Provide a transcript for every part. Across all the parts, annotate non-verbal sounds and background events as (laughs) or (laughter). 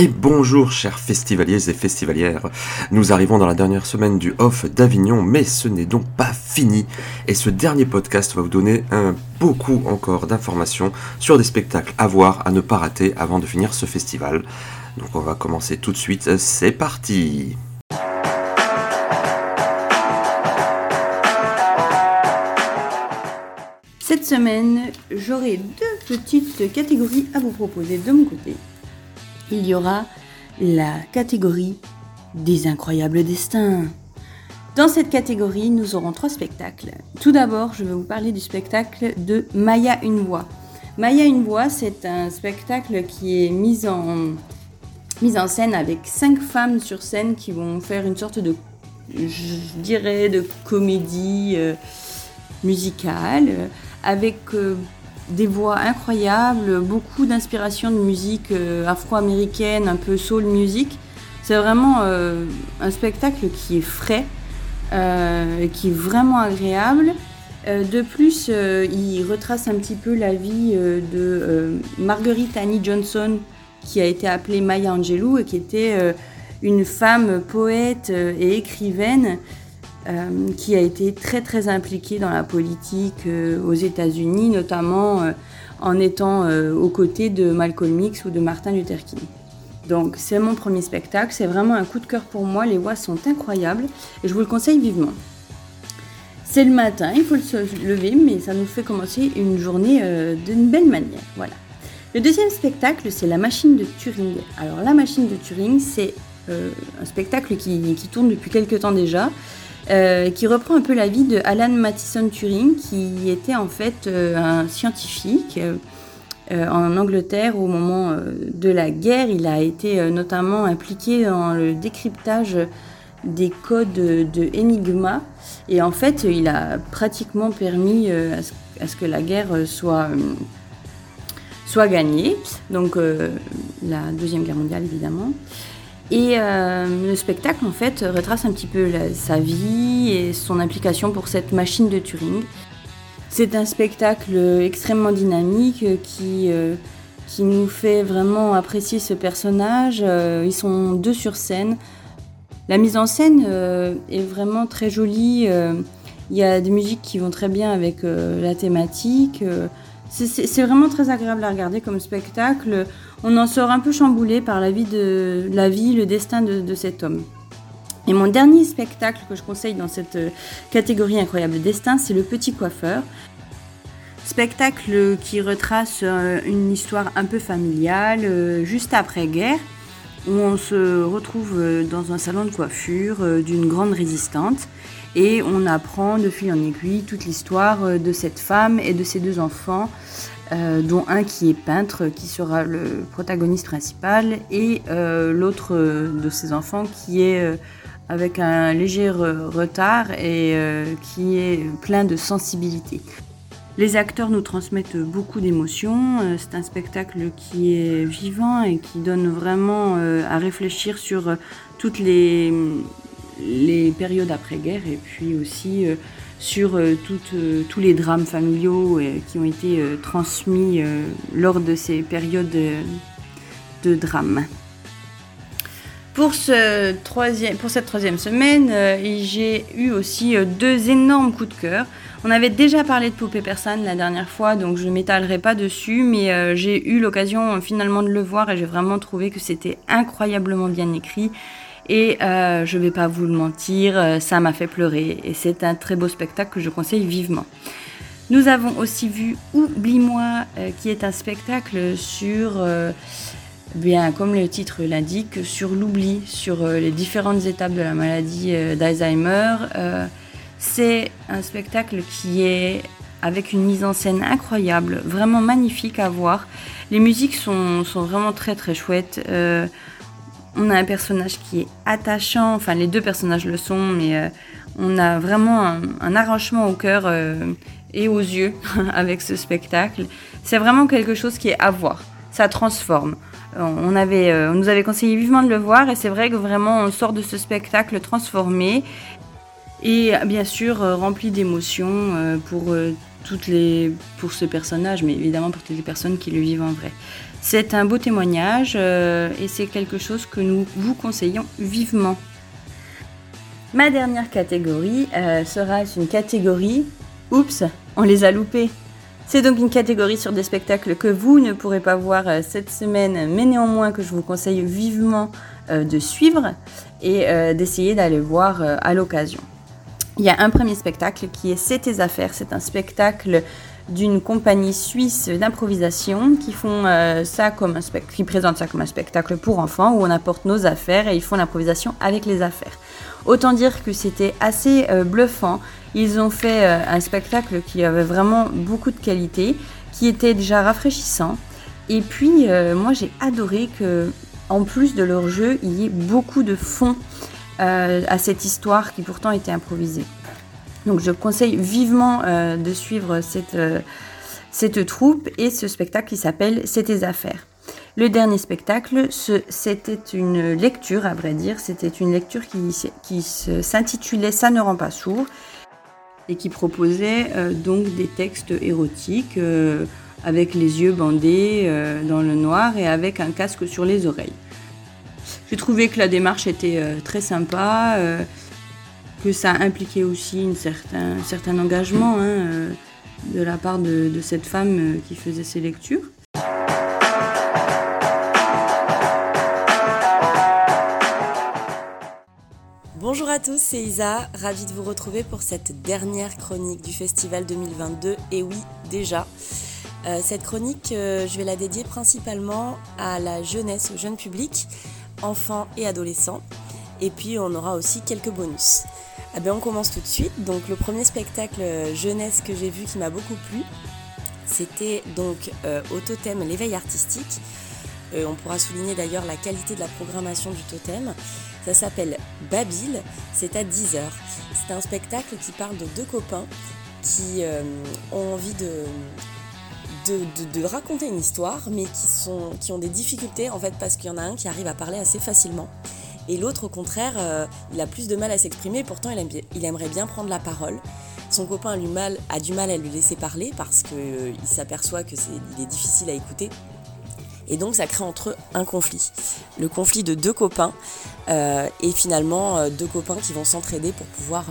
Et bonjour chers festivaliers et festivalières, nous arrivons dans la dernière semaine du off d'Avignon, mais ce n'est donc pas fini, et ce dernier podcast va vous donner beaucoup encore d'informations sur des spectacles à voir, à ne pas rater avant de finir ce festival. Donc on va commencer tout de suite, c'est parti Cette semaine, j'aurai deux petites catégories à vous proposer de mon côté. Il y aura la catégorie des incroyables destins. Dans cette catégorie, nous aurons trois spectacles. Tout d'abord, je vais vous parler du spectacle de Maya une voix. Maya une voix, c'est un spectacle qui est mis en, scène avec cinq femmes sur scène qui vont faire une sorte de, je dirais, de comédie euh, musicale avec euh, des voix incroyables, beaucoup d'inspiration de musique euh, afro-américaine, un peu soul music. C'est vraiment euh, un spectacle qui est frais, qui est vraiment agréable. de plus, il retrace un petit peu la vie de Marguerite Annie Johnson, qui a été appelée Maya Angelou et qui était une femme poète et écrivaine euh, qui a été très très impliqué dans la politique euh, aux États-Unis, notamment euh, en étant aux côtés de Malcolm X ou de Martin Luther King. Donc c'est mon premier spectacle, c'est vraiment un coup de cœur pour moi, les voix sont incroyables et je vous le conseille vivement. C'est le matin, il faut se lever, mais ça nous fait commencer une journée d'une belle manière. Voilà. Le deuxième spectacle, c'est La machine de Turing. Alors la machine de Turing, c'est un spectacle qui, qui, tourne depuis quelques temps déjà euh, qui reprend un peu la vie de Alan Mathison Turing, qui était en fait euh, un scientifique euh, en Angleterre au moment de la guerre. Il a été notamment impliqué dans le décryptage des codes de Enigma. Et en fait, il a pratiquement permis à ce, que la guerre soit, soit gagnée. Donc, la Deuxième Guerre mondiale, évidemment. Et euh, le spectacle, en fait, retrace un petit peu sa vie et son implication pour cette machine de Turing. C'est un spectacle extrêmement dynamique qui, euh, qui nous fait vraiment apprécier ce personnage. Euh, ils sont deux sur scène. La mise en scène est vraiment très jolie. Il y a des musiques qui vont très bien avec la thématique. C'est vraiment très agréable à regarder comme spectacle on en sort un peu chamboulé par la vie, la vie le destin de, cet homme. Et mon dernier spectacle que je conseille dans cette euh, catégorie Incroyable Destin, c'est Le Petit Coiffeur. Spectacle qui retrace euh, une histoire un peu familiale, euh, juste après-guerre, où on se retrouve dans un salon de coiffure d'une grande résistante et on apprend de fil en aiguille toute l'histoire de cette femme et de ses deux enfants euh, dont un qui est peintre, qui sera le protagoniste principal, et euh, l'autre de ses enfants qui est euh, avec un léger retard et qui est plein de sensibilité. Les acteurs nous transmettent beaucoup d'émotions. C'est un spectacle qui est vivant et qui donne vraiment à réfléchir sur toutes les périodes après-guerre et puis aussi sur euh, euh, tous les drames familiaux euh, qui ont été transmis lors de ces périodes de drame. Pour, ce troisième, pour cette troisième semaine, j'ai eu aussi deux énormes coups de cœur. On avait déjà parlé de Poupée Persane la dernière fois, donc je ne m'étalerai pas dessus, mais j'ai eu l'occasion finalement de le voir et j'ai vraiment trouvé que c'était incroyablement bien écrit et euh, je ne vais pas vous le mentir, euh, ça m'a fait pleurer. Et c'est un très beau spectacle que je conseille vivement. Nous avons aussi vu Oublie-moi, euh, qui est un spectacle sur, bien comme le titre l'indique, sur l'oubli, sur les différentes étapes de la maladie d'Alzheimer. c'est un spectacle qui est avec une mise en scène incroyable, vraiment magnifique à voir. Les musiques sont, sont vraiment très très chouettes on a un personnage qui est attachant, enfin les deux personnages le sont, mais euh, on a vraiment un, arrangement au cœur euh, et aux yeux (laughs) avec ce spectacle. C'est vraiment quelque chose qui est à voir, ça transforme. Euh, on, avait, on nous avait conseillé vivement de le voir et c'est vrai que vraiment on sort de ce spectacle transformé et bien sûr rempli d'émotions pour toutes les pour ce personnage, mais évidemment pour toutes les personnes qui le vivent en vrai. C'est un beau témoignage et c'est quelque chose que nous vous conseillons vivement. Ma dernière catégorie sera une catégorie Oups, on les a loupés. C'est donc une catégorie sur des spectacles que vous ne pourrez pas voir euh, cette semaine, mais néanmoins que je vous conseille vivement euh, de suivre et euh, d'essayer d'aller voir à l'occasion. Il y a un premier spectacle qui est C'est tes affaires. C'est un spectacle d'une compagnie suisse d'improvisation qui font ça comme un présente ça comme un spectacle pour enfants où on apporte nos affaires et ils font l'improvisation avec les affaires. Autant dire que c'était assez bluffant. Ils ont fait euh, un spectacle qui avait vraiment beaucoup de qualité, qui était déjà rafraîchissant. Et puis, euh, moi, j'ai adoré que, en plus de leur jeu, il y ait beaucoup de fond euh, à cette histoire qui pourtant était improvisée. Donc, je conseille vivement de suivre cette, cette troupe et ce spectacle qui s'appelle tes affaires. Le dernier spectacle, c'était une lecture, à vrai dire, c'était une lecture qui, qui s'intitulait Ça ne rend pas sourd et qui proposait euh, donc des textes érotiques euh, avec les yeux bandés euh, dans le noir et avec un casque sur les oreilles. J'ai trouvé que la démarche était très sympa, que ça impliquait aussi un certain engagement hein, de la part de cette femme qui faisait ces lectures. Bonjour à tous, c'est Isa, ravie de vous retrouver pour cette dernière chronique du Festival 2022. Et oui, déjà. Euh, cette chronique, euh, je vais la dédier principalement à la jeunesse, au jeune public, enfants et adolescents. Et puis on aura aussi quelques bonus. Ah ben on commence tout de suite. Donc le premier spectacle euh, jeunesse que j'ai vu qui m'a beaucoup plu, c'était donc au totem l'éveil artistique. on pourra souligner d'ailleurs la qualité de la programmation du totem. Ça s'appelle Babil, c'est à 10h. C'est un spectacle qui parle de deux copains qui euh, ont envie de, de, raconter une histoire, mais qui, sont, qui ont des difficultés en fait parce qu'il y en a un qui arrive à parler assez facilement. Et l'autre, au contraire, euh, il a plus de mal à s'exprimer, pourtant il, aimerait bien prendre la parole. Son copain a du mal, à lui laisser parler parce qu'il euh, s'aperçoit que est, difficile à écouter. Et donc ça crée entre eux un conflit. Le conflit de deux copains euh, et finalement deux copains qui vont s'entraider pour pouvoir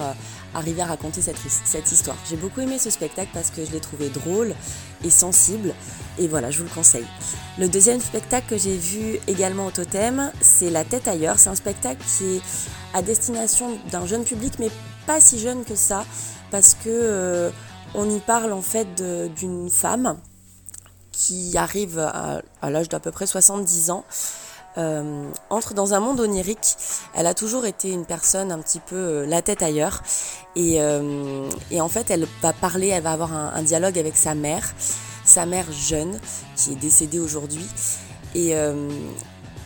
arriver à raconter cette, cette histoire. J'ai beaucoup aimé ce spectacle parce que je l'ai trouvé drôle et sensible et voilà, je vous le conseille. Le deuxième spectacle que j'ai vu également au Totem, c'est La tête ailleurs. C'est un spectacle qui est à destination d'un jeune public mais pas si jeune que ça parce que on y parle en fait d'une femme qui arrive à, l'âge d'à peu près 70 ans, euh, entre dans un monde onirique. Elle a toujours été une personne un petit peu euh, la tête ailleurs. Euh, et, en fait, elle va parler, elle va avoir un, dialogue avec sa mère, sa mère jeune, qui est décédée aujourd'hui. Et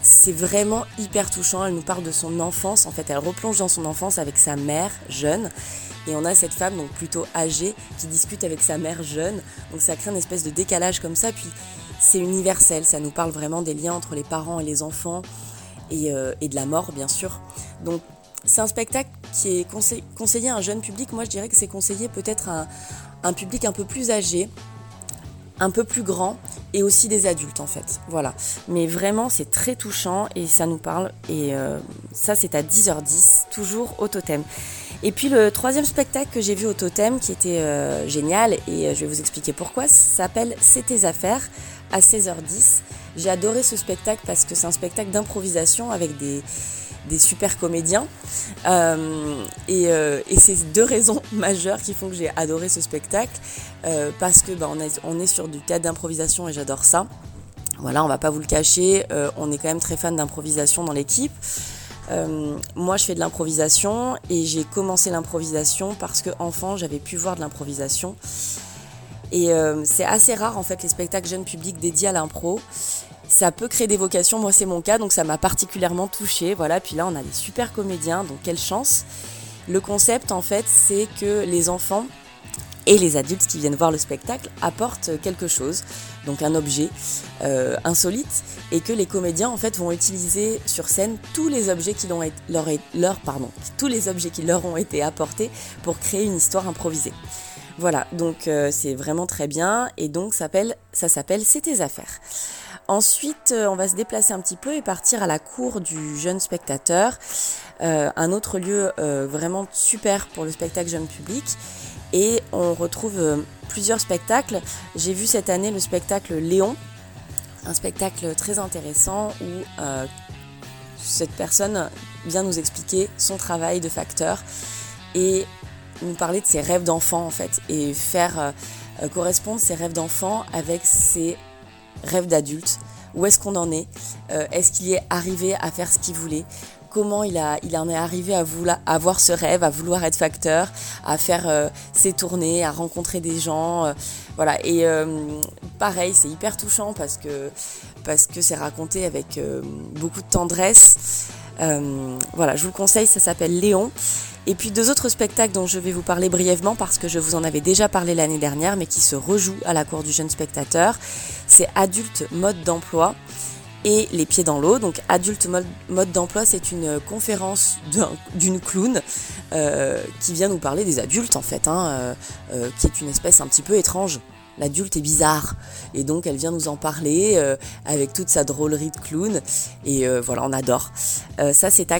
c'est vraiment hyper touchant. Elle nous parle de son enfance. En fait, elle replonge dans son enfance avec sa mère jeune. Et on a cette femme, donc plutôt âgée, qui discute avec sa mère jeune. Donc ça crée une espèce de décalage comme ça. Puis c'est universel, ça nous parle vraiment des liens entre les parents et les enfants. Et, euh, de la mort, bien sûr. Donc c'est un spectacle qui est conseillé à un jeune public. Moi, je dirais que c'est conseillé peut-être à un, public un peu plus âgé, un peu plus grand et aussi des adultes en fait. Voilà. Mais vraiment c'est très touchant et ça nous parle et euh, ça c'est à 10h10 toujours au totem. Et puis le troisième spectacle que j'ai vu au Totem, qui était euh, génial, et euh, je vais vous expliquer pourquoi, s'appelle C'est tes affaires à 16h10. J'ai adoré ce spectacle parce que c'est un spectacle d'improvisation avec des, des super comédiens. Euh, et, c'est deux raisons (laughs) majeures qui font que j'ai adoré ce spectacle. parce que bah, on, on, est sur du théâtre d'improvisation et j'adore ça. Voilà, on va pas vous le cacher, on est quand même très fan d'improvisation dans l'équipe. Euh, moi, je fais de l'improvisation et j'ai commencé l'improvisation parce que enfant, j'avais pu voir de l'improvisation. Et euh, c'est assez rare en fait les spectacles jeunes publics dédiés à l'impro. Ça peut créer des vocations, moi c'est mon cas, donc ça m'a particulièrement touchée. Voilà, puis là on a des super comédiens, donc quelle chance. Le concept en fait, c'est que les enfants et les adultes qui viennent voir le spectacle apportent quelque chose, donc un objet euh, insolite, et que les comédiens en fait vont utiliser sur scène tous les objets qui leur, leur, leur, pardon, tous les objets qui leur ont été apportés pour créer une histoire improvisée. Voilà, donc c'est vraiment très bien et donc ça s'appelle C'est tes affaires. Ensuite, on va se déplacer un petit peu et partir à la cour du jeune spectateur, un autre lieu vraiment super pour le spectacle jeune public. Et on retrouve plusieurs spectacles. J'ai vu cette année le spectacle Léon, un spectacle très intéressant où cette personne vient nous expliquer son travail de facteur et nous parler de ses rêves d'enfant en fait et faire euh, correspondre ses rêves d'enfant avec ses rêves d'adulte. Où est-ce qu'on en est? Euh, Est-ce qu'il est arrivé à faire ce qu'il voulait? Comment il, a, il en est arrivé à, vouloir, avoir ce rêve, à vouloir être facteur, à faire euh, ses tournées, à rencontrer des gens. voilà. Et pareil, c'est hyper touchant parce que parce que c'est raconté avec beaucoup de tendresse. Voilà, je vous le conseille, ça s'appelle Léon. Et puis deux autres spectacles dont je vais vous parler brièvement parce que je vous en avais déjà parlé l'année dernière mais qui se rejouent à la cour du jeune spectateur. C'est Adulte mode d'emploi et Les pieds dans l'eau. Donc Adulte mode, d'emploi c'est une conférence d'une clown euh, qui vient nous parler des adultes en fait, hein, euh, euh, qui est une espèce un petit peu étrange. L'adulte est bizarre et donc elle vient nous en parler avec toute sa drôlerie de clown et voilà on adore. ça c'est à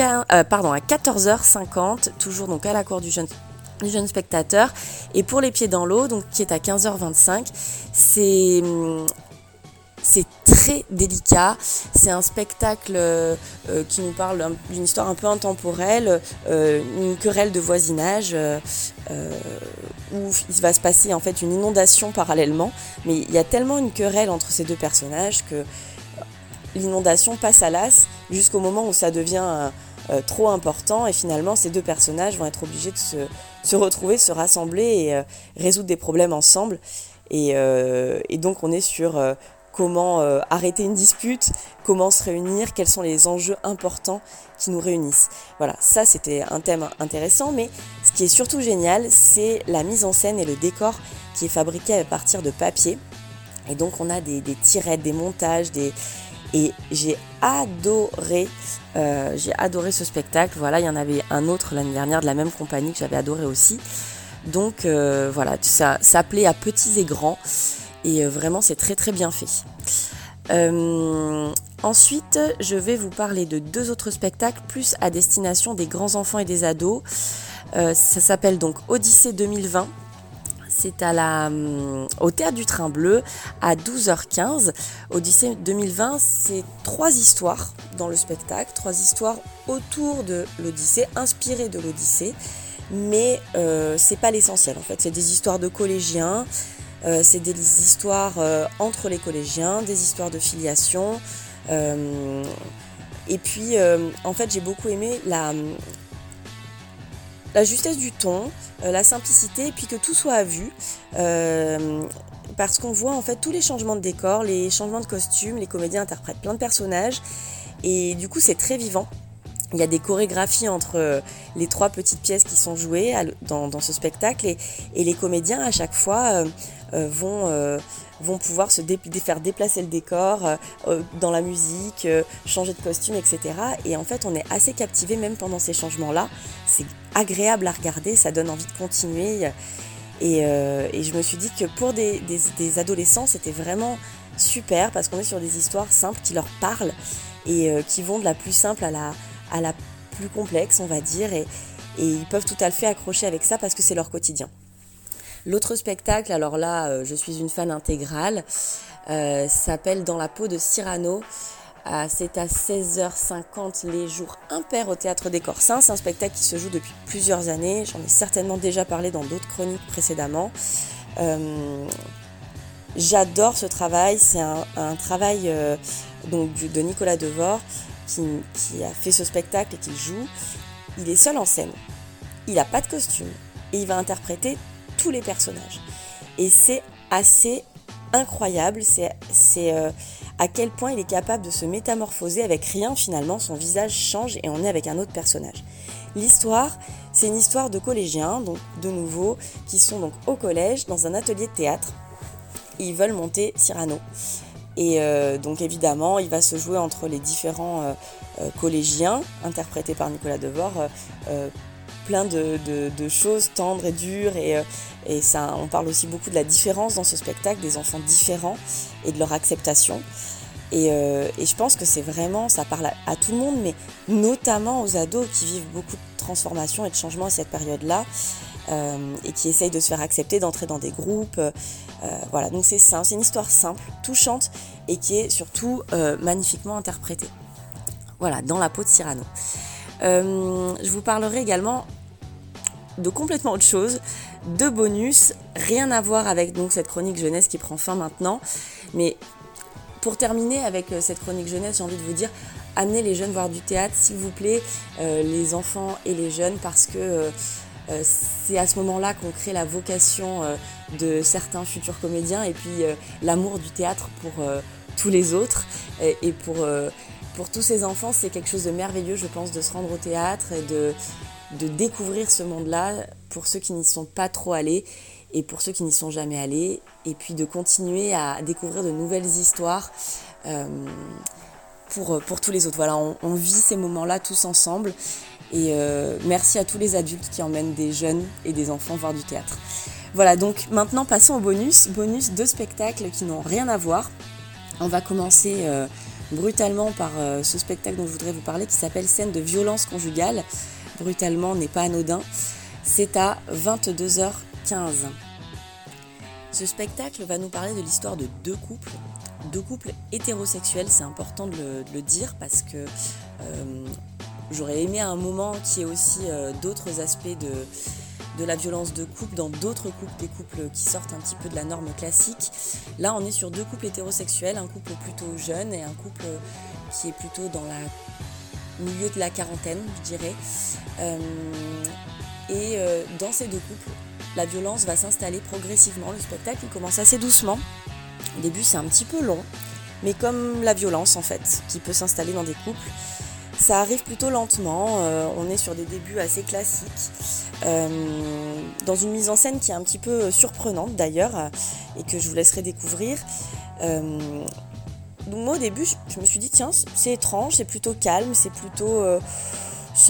euh, pardon, à 14h50, toujours donc à la cour du jeune, spectateur. Et pour les pieds dans l'eau, donc qui est à 15h25, c'est hum, c'est très délicat. C'est un spectacle euh, euh, qui nous parle d'une histoire un peu intemporelle, une querelle de voisinage où il va se passer en fait une inondation parallèlement. Mais il y a tellement une querelle entre ces deux personnages que l'inondation passe à l'as jusqu'au moment où ça devient euh, trop important et finalement ces deux personnages vont être obligés de se, retrouver, se rassembler et euh, résoudre des problèmes ensemble. Et, euh, donc on est sur comment arrêter une dispute, comment se réunir, quels sont les enjeux importants qui nous réunissent. Voilà, ça c'était un thème intéressant, mais qui est surtout génial, c'est la mise en scène et le décor qui est fabriqué à partir de papier. Et donc on a des, tirettes, des montages, des, et j'ai adoré, euh, j'ai adoré ce spectacle. Voilà, il y en avait un autre l'année dernière de la même compagnie que j'avais adoré aussi. Donc euh, voilà, ça s'appelait à petits et grands et euh, vraiment c'est très très bien fait. ensuite, je vais vous parler de deux autres spectacles plus à destination des grands enfants et des ados. Ça s'appelle donc Odyssée 2020 c'est à la, hum, au Théâtre du Train Bleu à 12h15. Odyssée 2020, c'est trois histoires dans le spectacle, trois histoires autour de l'Odyssée, inspirées de l'Odyssée, mais euh, c'est pas l'essentiel en fait. C'est des histoires de collégiens, euh, c'est des histoires euh, entre les collégiens, des histoires de filiation. et puis, en fait, j'ai beaucoup aimé la, la justesse du ton, euh, la simplicité, et puis que tout soit à vue. Euh, parce qu'on voit en fait tous les changements de décor, les changements de costumes, les comédiens interprètent plein de personnages, et du coup c'est très vivant. Il y a des chorégraphies entre euh, les trois petites pièces qui sont jouées dans, ce spectacle et, les comédiens à chaque fois vont, vont pouvoir se faire déplacer le décor dans la musique, changer de costume, etc. Et en fait on est assez captivé même pendant ces changements-là. C'est agréable à regarder, ça donne envie de continuer. Euh, et, je me suis dit que pour des, adolescents, c'était vraiment super parce qu'on est sur des histoires simples qui leur parlent et euh, qui vont de la plus simple à la, à la plus complexe, on va dire. Et, ils peuvent tout à fait accrocher avec ça parce que c'est leur quotidien. L'autre spectacle, alors là, euh, je suis une fan intégrale, s'appelle Dans la peau de Cyrano. C'est à 16h50 les jours impairs au Théâtre des Corsins. C'est un spectacle qui se joue depuis plusieurs années. J'en ai certainement déjà parlé dans d'autres chroniques précédemment. Euh, j'adore ce travail. C'est un, travail euh, de Nicolas Devor qui, a fait ce spectacle et qui joue. Il est seul en scène. Il n'a pas de costume. Et il va interpréter tous les personnages. Et c'est assez incroyable. C'est euh, à quel point il est capable de se métamorphoser avec rien finalement, son visage change et on est avec un autre personnage. L'histoire, c'est une histoire de collégiens, donc de nouveau, qui sont donc au collège dans un atelier de théâtre. Ils veulent monter Cyrano. Et euh, donc évidemment, il va se jouer entre les différents euh, euh, collégiens, interprétés par Nicolas Devor, plein de, choses tendres et dures et, et ça, on parle aussi beaucoup de la différence dans ce spectacle, des enfants différents et de leur acceptation. Et, je pense que c'est vraiment, ça parle à, tout le monde, mais notamment aux ados qui vivent beaucoup de transformations et de changements à cette période-là. Euh, et qui essaye de se faire accepter, d'entrer dans des groupes. Euh, voilà, donc c'est simple, c'est une histoire simple, touchante et qui est surtout euh, magnifiquement interprétée. Voilà, dans la peau de Cyrano. je vous parlerai également de complètement autre chose, de bonus, rien à voir avec donc cette chronique jeunesse qui prend fin maintenant, mais pour terminer avec cette chronique jeunesse, j'ai envie de vous dire, amenez les jeunes voir du théâtre, s'il vous plaît, les enfants et les jeunes, parce que euh, c'est à ce moment-là qu'on crée la vocation euh, de certains futurs comédiens et puis euh, l'amour du théâtre pour tous les autres. Et, pour, pour tous ces enfants, c'est quelque chose de merveilleux, je pense, de se rendre au théâtre et de, de découvrir ce monde-là pour ceux qui n'y sont pas trop allés et pour ceux qui n'y sont jamais allés, et puis de continuer à découvrir de nouvelles histoires pour, pour tous les autres. Voilà, on, vit ces moments-là tous ensemble, et euh, merci à tous les adultes qui emmènent des jeunes et des enfants voir du théâtre. Voilà, donc maintenant passons au bonus. Bonus de spectacles qui n'ont rien à voir. On va commencer euh, brutalement par euh, ce spectacle dont je voudrais vous parler qui s'appelle Scène de violence conjugale. Brutalement n'est pas anodin. C'est à 22h15. Ce spectacle va nous parler de l'histoire de deux couples, deux couples hétérosexuels, c'est important de le, dire parce que J'aurais aimé un moment qu'il y ait aussi euh, d'autres aspects de, la violence de couple dans d'autres couples, des couples qui sortent un petit peu de la norme classique. Là, on est sur deux couples hétérosexuels, un couple plutôt jeune et un couple qui est plutôt dans la milieu de la quarantaine, je dirais. Euh, et euh, dans ces deux couples, la violence va s'installer progressivement. Le spectacle commence assez doucement. Au début, c'est un petit peu long, mais comme la violence en fait, qui peut s'installer dans des couples. Ça arrive plutôt lentement, euh, on est sur des débuts assez classiques, euh, dans une mise en scène qui est un petit peu surprenante d'ailleurs, et que je vous laisserai découvrir. Euh, donc moi au début je, me suis dit tiens c'est étrange, c'est plutôt calme, c'est plutôt...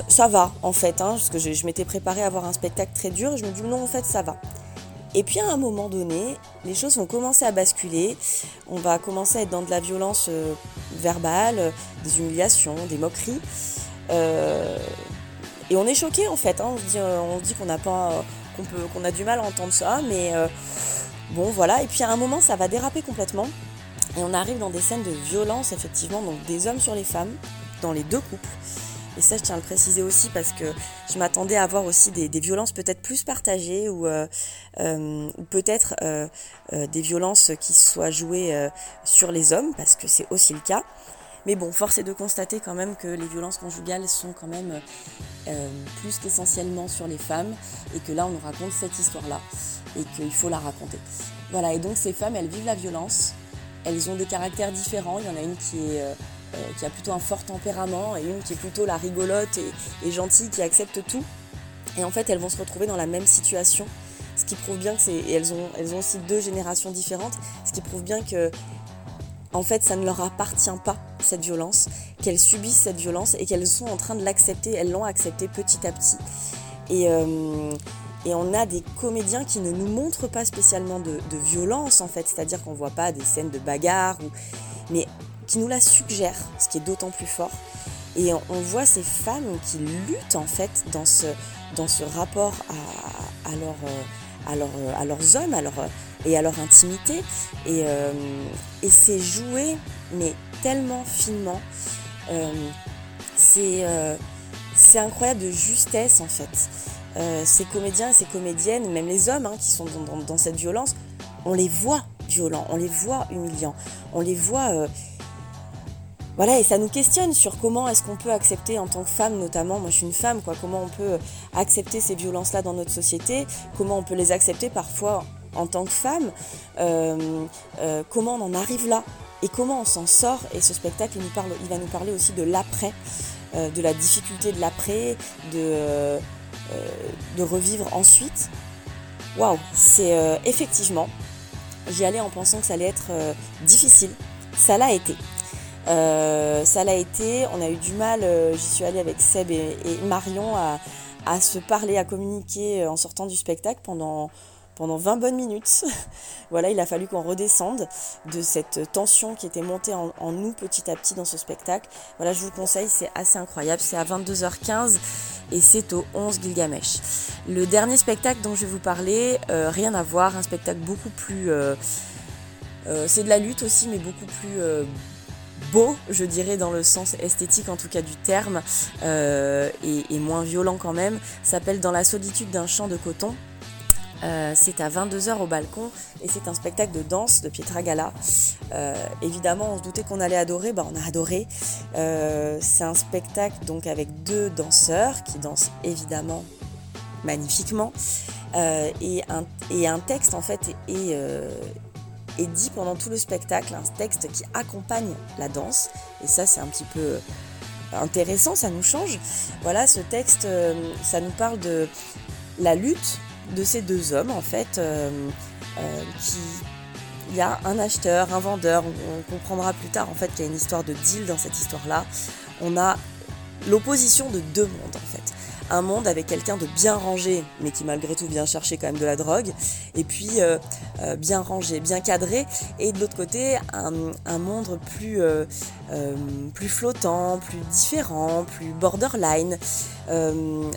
Ça, va en fait, hein, parce que je, m'étais préparée à voir un spectacle très dur je me dis non en fait ça va. Et puis à un moment donné, les choses vont commencer à basculer. On va commencer à être dans de la violence euh, verbale, des humiliations, des moqueries. Euh, et on est choqué en fait. Hein. On se dit, qu'on n'a pas, qu'on peut, qu'on a du mal à entendre ça, mais euh, bon voilà. Et puis à un moment, ça va déraper complètement. Et on arrive dans des scènes de violence effectivement, donc des hommes sur les femmes, dans les deux couples. Et ça, je tiens à le préciser aussi parce que je m'attendais à avoir aussi des, violences peut-être plus partagées ou, euh, euh, peut-être euh, des violences qui soient jouées sur les hommes parce que c'est aussi le cas. Mais bon, force est de constater quand même que les violences conjugales sont quand même plus qu'essentiellement sur les femmes et que là, on nous raconte cette histoire-là et qu'il faut la raconter. Voilà, et donc ces femmes, elles vivent la violence, elles ont des caractères différents. Il y en a une qui est qui a plutôt un fort tempérament et une qui est plutôt la rigolote et, gentille qui accepte tout. Et en fait, elles vont se retrouver dans la même situation, ce qui prouve bien que c'est. Et elles ont, elles ont aussi deux générations différentes, ce qui prouve bien que, en fait, ça ne leur appartient pas, cette violence, qu'elles subissent cette violence et qu'elles sont en train de l'accepter, elles l'ont accepté petit à petit. Et. Euh, et on a des comédiens qui ne nous montrent pas spécialement de, de violence en fait, c'est-à-dire qu'on voit pas des scènes de bagarre, ou... mais qui nous la suggère, ce qui est d'autant plus fort. Et on, voit ces femmes qui luttent en fait dans ce, dans ce rapport à, leur, à, leur, à leurs hommes à leur, et à leur intimité. Et, euh, et c'est joué, mais tellement finement. Euh, c'est euh, incroyable de justesse en fait. ces comédiens et ces comédiennes, même les hommes hein, qui sont dans, cette violence, on les voit violents, on les voit humiliants, on les voit voilà, et ça nous questionne sur comment est-ce qu'on peut accepter en tant que femme, notamment, moi je suis une femme, quoi, comment on peut accepter ces violences-là dans notre société, comment on peut les accepter parfois en tant que femme, euh, euh, comment on en arrive là et comment on s'en sort. Et ce spectacle, il, va nous parler aussi de l'après, euh, de la difficulté de l'après, de, de revivre ensuite. Waouh, c'est effectivement, j'y allais en pensant que ça allait être difficile, ça l'a été. Euh, ça l'a été, on a eu du mal, euh, j'y suis allée avec Seb et, Marion à, se parler, à communiquer en sortant du spectacle pendant pendant 20 bonnes minutes. (laughs) voilà, il a fallu qu'on redescende de cette tension qui était montée en, nous petit à petit dans ce spectacle. Voilà, je vous conseille, c'est assez incroyable. C'est à 22h15 et c'est au 11 Gilgamesh. Le dernier spectacle dont je vais vous parler, euh, rien à voir, un spectacle beaucoup plus... Euh, euh, c'est de la lutte aussi, mais beaucoup plus beau, je dirais, dans le sens esthétique en tout cas du terme, et, et, moins violent quand même, s'appelle Dans la solitude d'un champ de coton. Euh, c'est à 22h au balcon et c'est un spectacle de danse de Pietra Gala. Euh, évidemment, on se doutait qu'on allait adorer, bah, on a adoré. Euh, c'est un spectacle donc avec deux danseurs qui dansent évidemment magnifiquement et un, et, un, texte en fait est, est, dit pendant tout le spectacle, un texte qui accompagne la danse et ça c'est un petit peu intéressant, ça nous change. Voilà, ce texte, ça nous parle de la lutte de ces deux hommes en fait euh, euh, qui il y a un acheteur, un vendeur, on, comprendra plus tard en fait qu'il y a une histoire de deal dans cette histoire là. On a l'opposition de deux mondes en fait un monde avec quelqu'un de bien rangé, mais qui malgré tout vient chercher quand même de la drogue, et puis euh, euh, bien rangé, bien cadré, et de l'autre côté un, monde plus, euh, plus flottant, plus différent, plus borderline,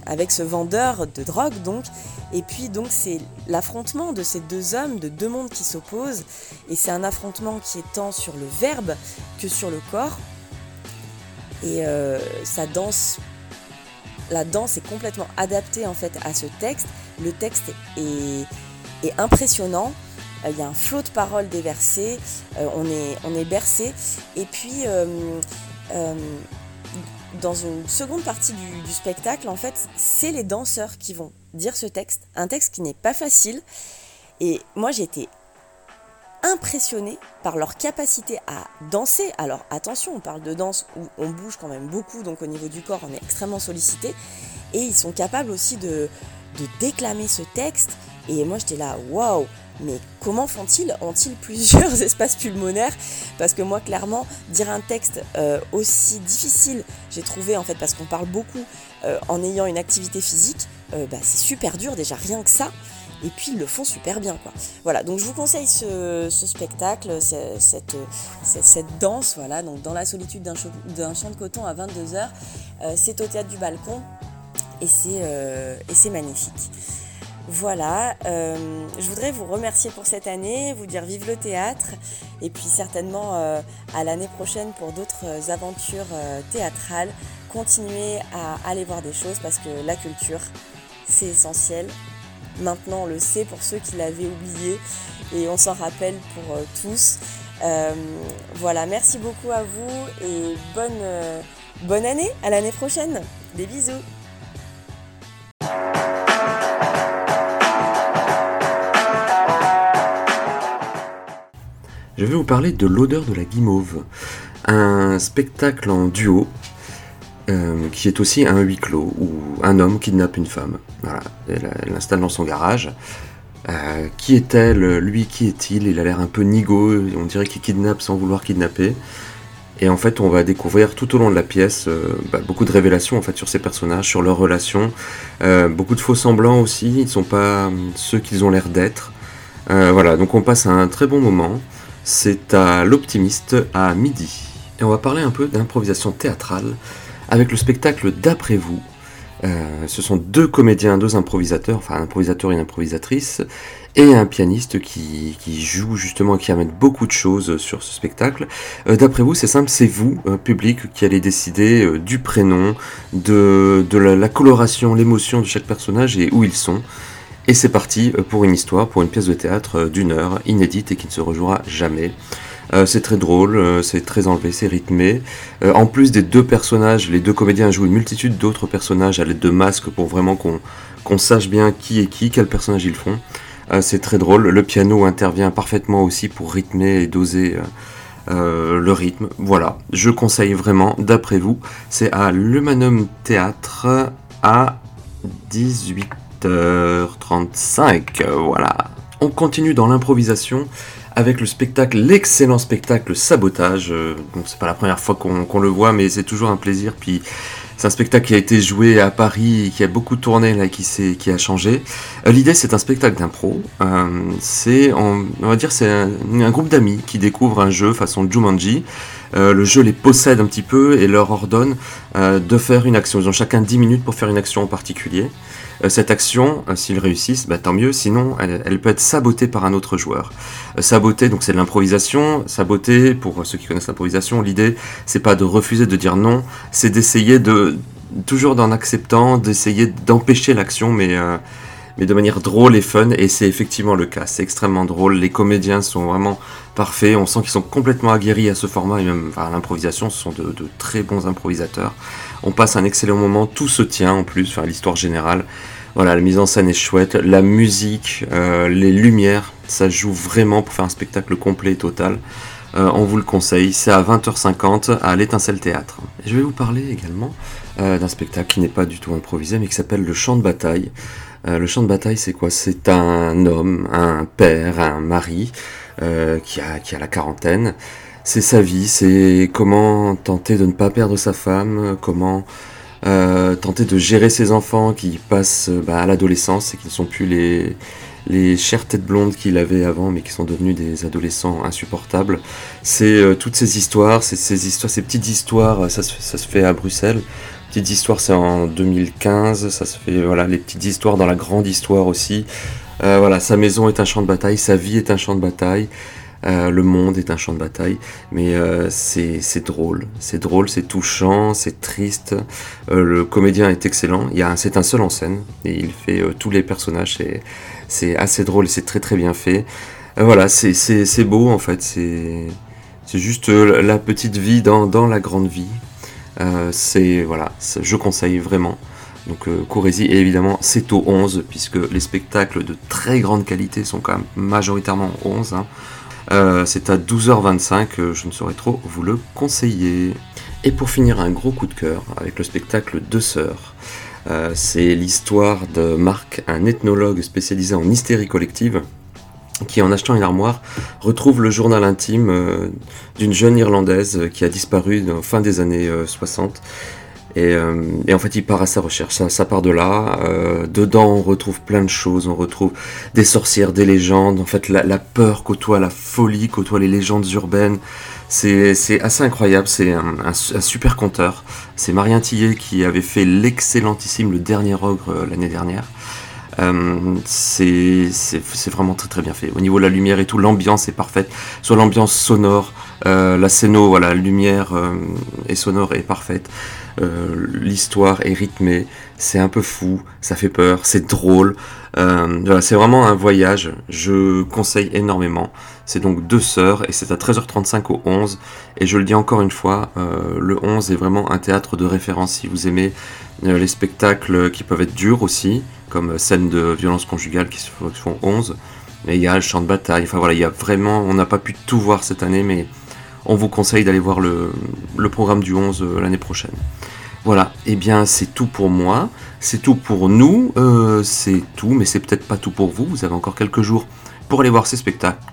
avec ce vendeur de drogue donc, et puis donc c'est l'affrontement de ces deux hommes, de deux mondes qui s'opposent, et c'est un affrontement qui est tant sur le verbe que sur le corps, et ça danse la danse est complètement adaptée en fait à ce texte. Le texte est, impressionnant. Euh, il y a un flot de paroles déversées. Euh, on, est, on est bercé. Et puis, euh, dans une seconde partie du, du spectacle, en fait, c'est les danseurs qui vont dire ce texte. Un texte qui n'est pas facile. Et moi, été impressionnés par leur capacité à danser. Alors attention, on parle de danse où on bouge quand même beaucoup, donc au niveau du corps on est extrêmement sollicité. Et ils sont capables aussi de, déclamer ce texte. Et moi j'étais là, waouh, mais comment font-ils? Ont-ils (laughs) plusieurs espaces pulmonaires? Parce que moi, clairement, dire un texte euh, aussi difficile, j'ai trouvé en fait, parce qu'on parle beaucoup euh, en ayant une activité physique, euh, bah, c'est super dur déjà, rien que ça et puis ils le font super bien quoi. Voilà, donc je vous conseille ce, spectacle, cette, cette, danse, voilà, donc dans la solitude d'un champ de coton à 22h, euh, c'est au théâtre du balcon et c'est euh, magnifique. Voilà, euh, je voudrais vous remercier pour cette année, vous dire vive le théâtre et puis certainement à l'année prochaine pour d'autres aventures théâtrales. Continuez à aller voir des choses parce que la culture, c'est essentiel Maintenant, on le sait pour ceux qui l'avaient oublié et on s'en rappelle pour euh, tous. Euh, voilà, merci beaucoup à vous et bonne, euh, bonne année, à l'année prochaine. Des bisous. Je vais vous parler de l'odeur de la guimauve, un spectacle en duo euh, qui est aussi un huis clos où un homme kidnappe une femme. Elle l'installe dans son garage. Euh, qui est-elle Lui, qui est-il? Il a l'air un peu nigo, on dirait qu'il kidnappe sans vouloir kidnapper. Et en fait, on va découvrir tout au long de la pièce euh, bah, beaucoup de révélations en fait sur ces personnages, sur leurs relations, beaucoup de faux semblants aussi. Ils ne sont pas ceux qu'ils ont l'air d'être. voilà, donc on passe un très bon moment. C'est à l'optimiste à midi. Et on va parler un peu d'improvisation théâtrale avec le spectacle D'après vous. Euh, ce sont deux comédiens, deux improvisateurs, enfin un improvisateur et une improvisatrice, et un pianiste qui, joue justement, qui amène beaucoup de choses sur ce spectacle. Euh, d'après vous, c'est simple, c'est vous, euh, public, qui allez décider du prénom, de, la, la, coloration, l'émotion de chaque personnage et où ils sont. Et c'est parti pour une histoire, pour une pièce de théâtre d'une heure, inédite et qui ne se rejouera jamais. Euh, c'est très drôle, euh, c'est très enlevé, c'est rythmé. Euh, en plus des deux personnages, les deux comédiens jouent une multitude d'autres personnages à l'aide de masques pour vraiment qu'on sache bien qui est qui, quel personnage ils font. c'est très drôle. Le piano intervient parfaitement aussi pour rythmer et doser le rythme. Voilà, je conseille vraiment, d'après vous, c'est à l'Humanum Théâtre à 18h35. Voilà. On continue dans l'improvisation avec le spectacle, l'excellent spectacle Sabotage. Euh, donc c'est pas la première fois qu'on le voit, mais c'est toujours un plaisir. Puis C'est un spectacle qui a été joué à Paris, qui a beaucoup tourné là, qui qui a changé. Euh, l'idée, c'est un spectacle d'impro. Euh, c'est, on, va dire, c'est un, groupe d'amis qui découvrent un jeu façon Jumanji. Euh, le jeu les possède un petit peu et leur ordonne de faire une action. Ils ont chacun 10 minutes pour faire une action en particulier. Euh, cette action, euh, s'ils réussissent, bah, tant mieux, sinon elle, peut être sabotée par un autre joueur. Euh, saboter, donc c'est de l'improvisation. Saboter, pour ceux qui connaissent l'improvisation, l'idée c'est pas de refuser de dire non, c'est d'essayer de, toujours d'en acceptant, d'essayer d'empêcher l'action, mais mais de manière drôle et fun, et c'est effectivement le cas. C'est extrêmement drôle. Les comédiens sont vraiment parfaits. On sent qu'ils sont complètement aguerris à ce format et même à l'improvisation. Ce sont de, très bons improvisateurs. On passe un excellent moment. Tout se tient en plus. Enfin, l'histoire générale. Voilà, la mise en scène est chouette. La musique, euh, les lumières, ça joue vraiment pour faire un spectacle complet et total. Euh, on vous le conseille, c'est à 20h50 à l'Étincelle Théâtre. je vais vous parler également euh, d'un spectacle qui n'est pas du tout improvisé, mais qui s'appelle Le Chant de Bataille. Le champ de bataille, c'est quoi? C'est un homme, un père, un mari euh, qui, a, qui a la quarantaine. C'est sa vie, c'est comment tenter de ne pas perdre sa femme, comment euh, tenter de gérer ses enfants qui passent bah, à l'adolescence et qui ne sont plus les, les chères têtes blondes qu'il avait avant, mais qui sont devenus des adolescents insupportables. C'est toutes ces histoires, c'est ces histoires, ces petites histoires, ça ça se fait à Bruxelles, Petite histoire, c'est en 2015. Ça se fait, voilà, les petites histoires dans la grande histoire aussi. Euh, voilà, sa maison est un champ de bataille, sa vie est un champ de bataille. Euh, le monde est un champ de bataille, mais euh, c'est drôle, c'est drôle, c'est touchant, c'est triste. le comédien est excellent. C'est un seul en scène et il fait tous les personnages. C'est assez drôle et c'est très très bien fait. voilà, c'est beau en fait. C'est juste la petite vie dans, dans la grande vie. C'est voilà, je conseille vraiment. Donc euh, et évidemment c'est au 11 puisque les spectacles de très grande qualité sont quand même majoritairement au 11. Hein. Euh, c'est à 12h25, je ne saurais trop vous le conseiller. Et pour finir un gros coup de cœur avec le spectacle Deux Sœurs. c'est l'histoire de Marc, un ethnologue spécialisé en hystérie collective, qui en achetant une armoire retrouve le journal intime euh, d'une jeune Irlandaise qui a disparu en fin des années 60. Euh, euh, et, en fait, il part à sa recherche. Ça, part de là. dedans, on retrouve plein de choses. On retrouve des sorcières, des légendes. En fait, la, peur côtoie la folie, côtoie les légendes urbaines. C'est assez incroyable. C'est un, super conteur. C'est Marien Tillet qui avait fait l'excellentissime Le Dernier Ogre l'année dernière. Euh, c'est vraiment très très bien fait. Au niveau de la lumière et tout, l'ambiance est parfaite. Soit l'ambiance sonore, euh, la scéno, voilà, la lumière euh, et sonore est parfaite. L'histoire est rythmée, c'est un peu fou, ça fait peur, c'est drôle. c'est vraiment un voyage, je conseille énormément. C'est donc deux sœurs et c'est à 13h35 au 11. Et je le dis encore une fois, le 11 est vraiment un théâtre de référence si vous aimez les spectacles qui peuvent être durs aussi comme scène de violence conjugale qui se font 11. Mais il y a le champ de bataille. Enfin voilà, il y a vraiment. On n'a pas pu tout voir cette année, mais on vous conseille d'aller voir le, programme du 11 euh, l'année prochaine. Voilà, et eh bien c'est tout pour moi, c'est tout pour nous, euh, c'est tout, mais c'est peut-être pas tout pour vous, vous avez encore quelques jours pour aller voir ces spectacles.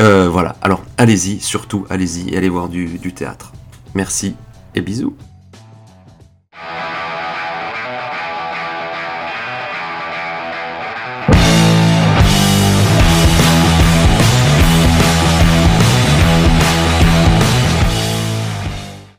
Euh, voilà, alors allez-y, surtout allez-y, allez voir du théâtre. Merci et bisous.